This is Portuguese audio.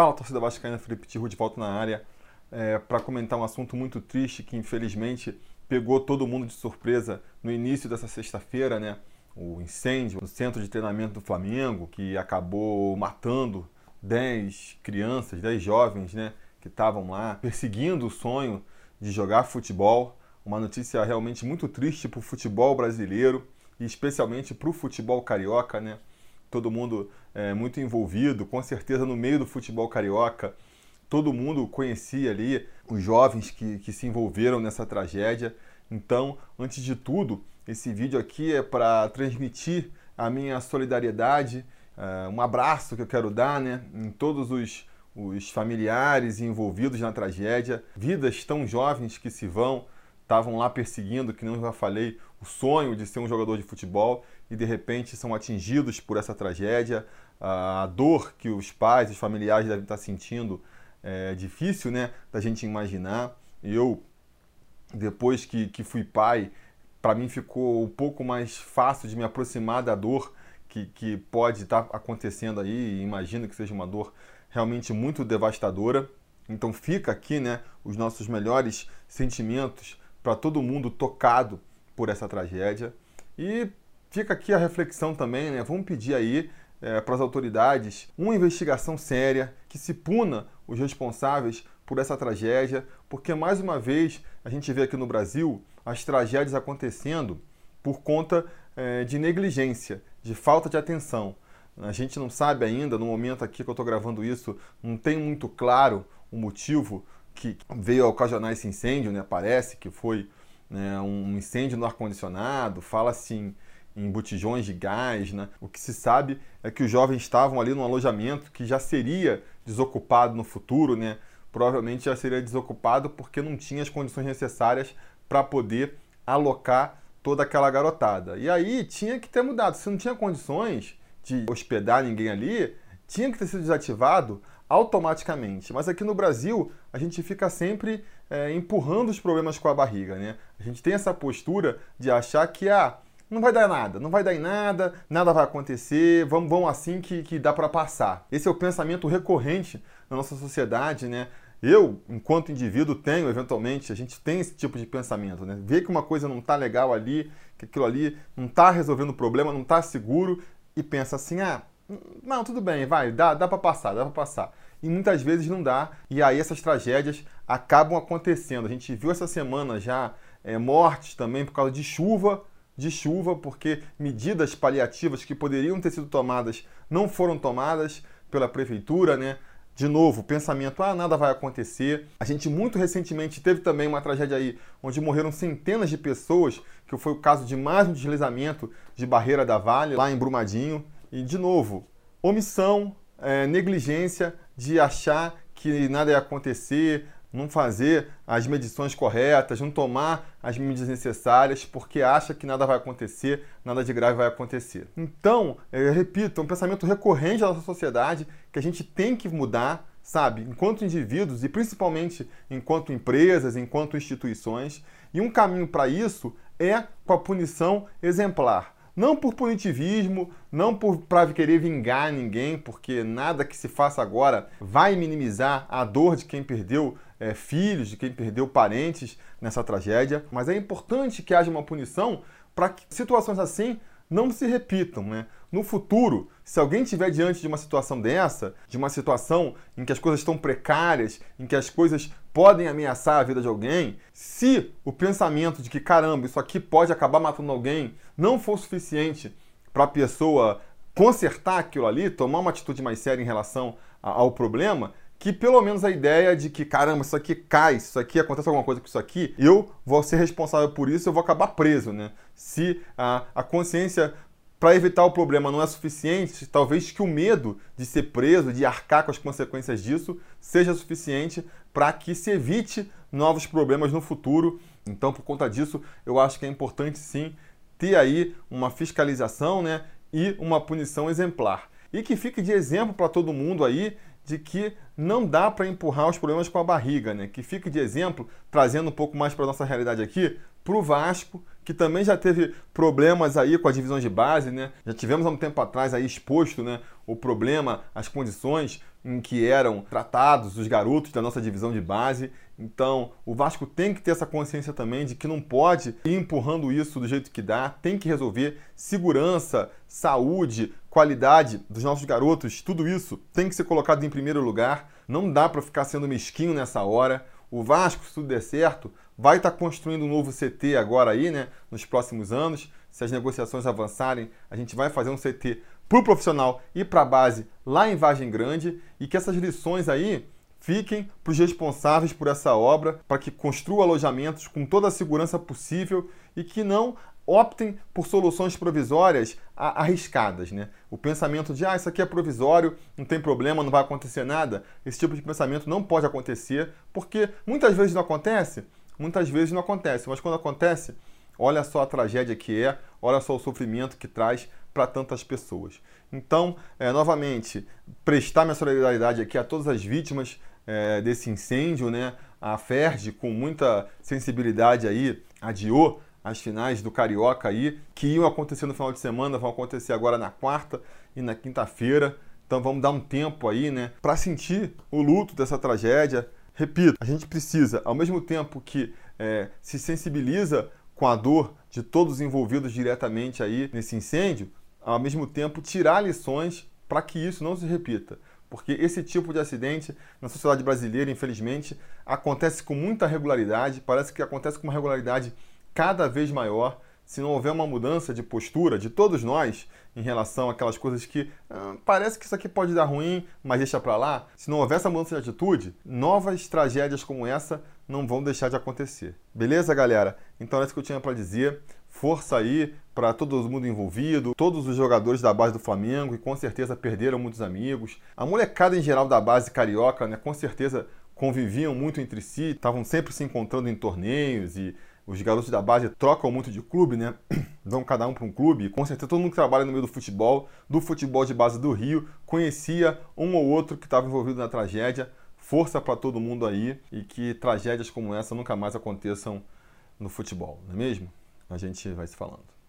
Fala, torcida vascaína, Felipe Tiru de volta na área é, para comentar um assunto muito triste que infelizmente pegou todo mundo de surpresa no início dessa sexta-feira, né? O incêndio no centro de treinamento do Flamengo, que acabou matando 10 crianças, 10 jovens, né? Que estavam lá perseguindo o sonho de jogar futebol. Uma notícia realmente muito triste para o futebol brasileiro e especialmente para o futebol carioca, né? Todo mundo é, muito envolvido, com certeza no meio do futebol carioca, todo mundo conhecia ali os jovens que, que se envolveram nessa tragédia. Então, antes de tudo, esse vídeo aqui é para transmitir a minha solidariedade, é, um abraço que eu quero dar né, em todos os, os familiares envolvidos na tragédia, vidas tão jovens que se vão, estavam lá perseguindo, que não já falei, o sonho de ser um jogador de futebol e de repente são atingidos por essa tragédia. A dor que os pais, os familiares devem estar sentindo é difícil né, da gente imaginar. Eu, depois que, que fui pai, para mim ficou um pouco mais fácil de me aproximar da dor que, que pode estar acontecendo aí. Imagino que seja uma dor realmente muito devastadora. Então fica aqui né, os nossos melhores sentimentos para todo mundo tocado por essa tragédia. E fica aqui a reflexão também, né? Vamos pedir aí é, para as autoridades uma investigação séria que se puna os responsáveis por essa tragédia, porque mais uma vez a gente vê aqui no Brasil as tragédias acontecendo por conta é, de negligência, de falta de atenção. A gente não sabe ainda, no momento aqui que eu estou gravando isso, não tem muito claro o motivo que veio a ocasionar esse incêndio, né? Parece que foi né, um incêndio no ar-condicionado, fala-se em, em botijões de gás. Né? O que se sabe é que os jovens estavam ali num alojamento que já seria desocupado no futuro, né? provavelmente já seria desocupado porque não tinha as condições necessárias para poder alocar toda aquela garotada. E aí tinha que ter mudado. Se não tinha condições de hospedar ninguém ali, tinha que ter sido desativado automaticamente. Mas aqui no Brasil, a gente fica sempre é, empurrando os problemas com a barriga, né? A gente tem essa postura de achar que, ah, não vai dar nada, não vai dar em nada, nada vai acontecer, vamos, vamos assim que, que dá para passar. Esse é o pensamento recorrente na nossa sociedade, né? Eu, enquanto indivíduo, tenho, eventualmente, a gente tem esse tipo de pensamento, né? Vê que uma coisa não está legal ali, que aquilo ali não está resolvendo o problema, não está seguro, e pensa assim, ah, não, tudo bem, vai, dá, dá para passar, dá para passar. E muitas vezes não dá, e aí essas tragédias acabam acontecendo. A gente viu essa semana já é, mortes também por causa de chuva, de chuva, porque medidas paliativas que poderiam ter sido tomadas não foram tomadas pela prefeitura, né? De novo, pensamento, ah, nada vai acontecer. A gente muito recentemente teve também uma tragédia aí, onde morreram centenas de pessoas, que foi o caso de mais um deslizamento de barreira da Vale, lá em Brumadinho. E, de novo, omissão, é, negligência de achar que nada ia acontecer, não fazer as medições corretas, não tomar as medidas necessárias, porque acha que nada vai acontecer, nada de grave vai acontecer. Então, eu repito, é um pensamento recorrente da nossa sociedade que a gente tem que mudar, sabe, enquanto indivíduos e principalmente enquanto empresas, enquanto instituições. E um caminho para isso é com a punição exemplar. Não por punitivismo, não para querer vingar ninguém, porque nada que se faça agora vai minimizar a dor de quem perdeu é, filhos, de quem perdeu parentes nessa tragédia, mas é importante que haja uma punição para que situações assim não se repitam. Né? No futuro, se alguém estiver diante de uma situação dessa, de uma situação em que as coisas estão precárias, em que as coisas podem ameaçar a vida de alguém, se o pensamento de que caramba, isso aqui pode acabar matando alguém não for suficiente para a pessoa consertar aquilo ali, tomar uma atitude mais séria em relação ao problema, que pelo menos a ideia de que, caramba, isso aqui cai, isso aqui acontece alguma coisa com isso aqui, eu vou ser responsável por isso, eu vou acabar preso, né? Se a, a consciência para evitar o problema não é suficiente, talvez que o medo de ser preso, de arcar com as consequências disso, seja suficiente para que se evite novos problemas no futuro. Então, por conta disso, eu acho que é importante sim ter aí uma fiscalização, né, e uma punição exemplar. E que fique de exemplo para todo mundo aí de que não dá para empurrar os problemas com a barriga, né? Que fique de exemplo, trazendo um pouco mais para nossa realidade aqui, para o Vasco, que também já teve problemas aí com a divisão de base, né? Já tivemos há um tempo atrás aí exposto, né, o problema, as condições em que eram tratados os garotos da nossa divisão de base. Então, o Vasco tem que ter essa consciência também de que não pode ir empurrando isso do jeito que dá, tem que resolver segurança, saúde, qualidade dos nossos garotos, tudo isso tem que ser colocado em primeiro lugar. Não dá para ficar sendo mesquinho nessa hora. O Vasco, se tudo der certo, vai estar tá construindo um novo CT agora aí, né, nos próximos anos. Se as negociações avançarem, a gente vai fazer um CT para o profissional e para a base lá em Vargem Grande e que essas lições aí fiquem para os responsáveis por essa obra, para que construam alojamentos com toda a segurança possível e que não optem por soluções provisórias arriscadas. Né? O pensamento de, ah, isso aqui é provisório, não tem problema, não vai acontecer nada, esse tipo de pensamento não pode acontecer, porque muitas vezes não acontece, muitas vezes não acontece, mas quando acontece, olha só a tragédia que é, olha só o sofrimento que traz para tantas pessoas. Então, é, novamente, prestar minha solidariedade aqui a todas as vítimas é, desse incêndio, né? A FERJ, com muita sensibilidade aí, adiou as finais do Carioca aí, que iam acontecer no final de semana, vão acontecer agora na quarta e na quinta-feira. Então vamos dar um tempo aí, né, para sentir o luto dessa tragédia. Repito, a gente precisa, ao mesmo tempo que é, se sensibiliza com a dor de todos os envolvidos diretamente aí nesse incêndio, ao mesmo tempo tirar lições para que isso não se repita. Porque esse tipo de acidente na sociedade brasileira, infelizmente, acontece com muita regularidade, parece que acontece com uma regularidade cada vez maior. Se não houver uma mudança de postura de todos nós em relação àquelas coisas que ah, parece que isso aqui pode dar ruim, mas deixa para lá, se não houver essa mudança de atitude, novas tragédias como essa não vão deixar de acontecer. Beleza, galera? Então é isso que eu tinha para dizer força aí para todo mundo envolvido, todos os jogadores da base do Flamengo, que com certeza perderam muitos amigos. A molecada em geral da base carioca, né, com certeza conviviam muito entre si, estavam sempre se encontrando em torneios e os garotos da base trocam muito de clube, né? Vão cada um para um clube. Com certeza todo mundo que trabalha no meio do futebol, do futebol de base do Rio, conhecia um ou outro que estava envolvido na tragédia. Força para todo mundo aí e que tragédias como essa nunca mais aconteçam no futebol, não é mesmo? A gente vai se falando.